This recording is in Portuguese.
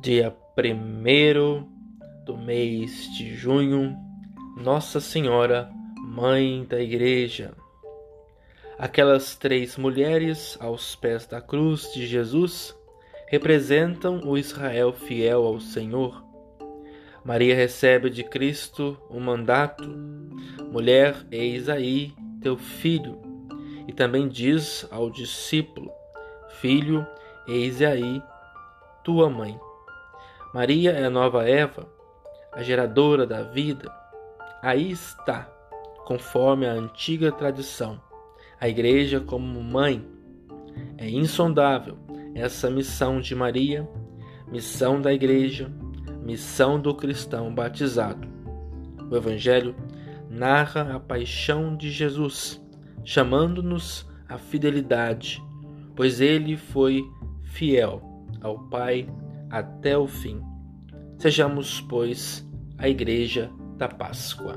dia 1 do mês de junho, Nossa Senhora, Mãe da Igreja. Aquelas três mulheres aos pés da cruz de Jesus representam o Israel fiel ao Senhor. Maria recebe de Cristo o mandato: Mulher, eis aí teu filho. E também diz ao discípulo: Filho, eis aí tua mãe. Maria é a nova Eva, a geradora da vida. Aí está, conforme a antiga tradição, a Igreja como mãe. É insondável essa missão de Maria, missão da Igreja, missão do cristão batizado. O Evangelho narra a paixão de Jesus, chamando-nos à fidelidade, pois ele foi fiel ao Pai até o fim. Sejamos, pois, a Igreja da Páscoa.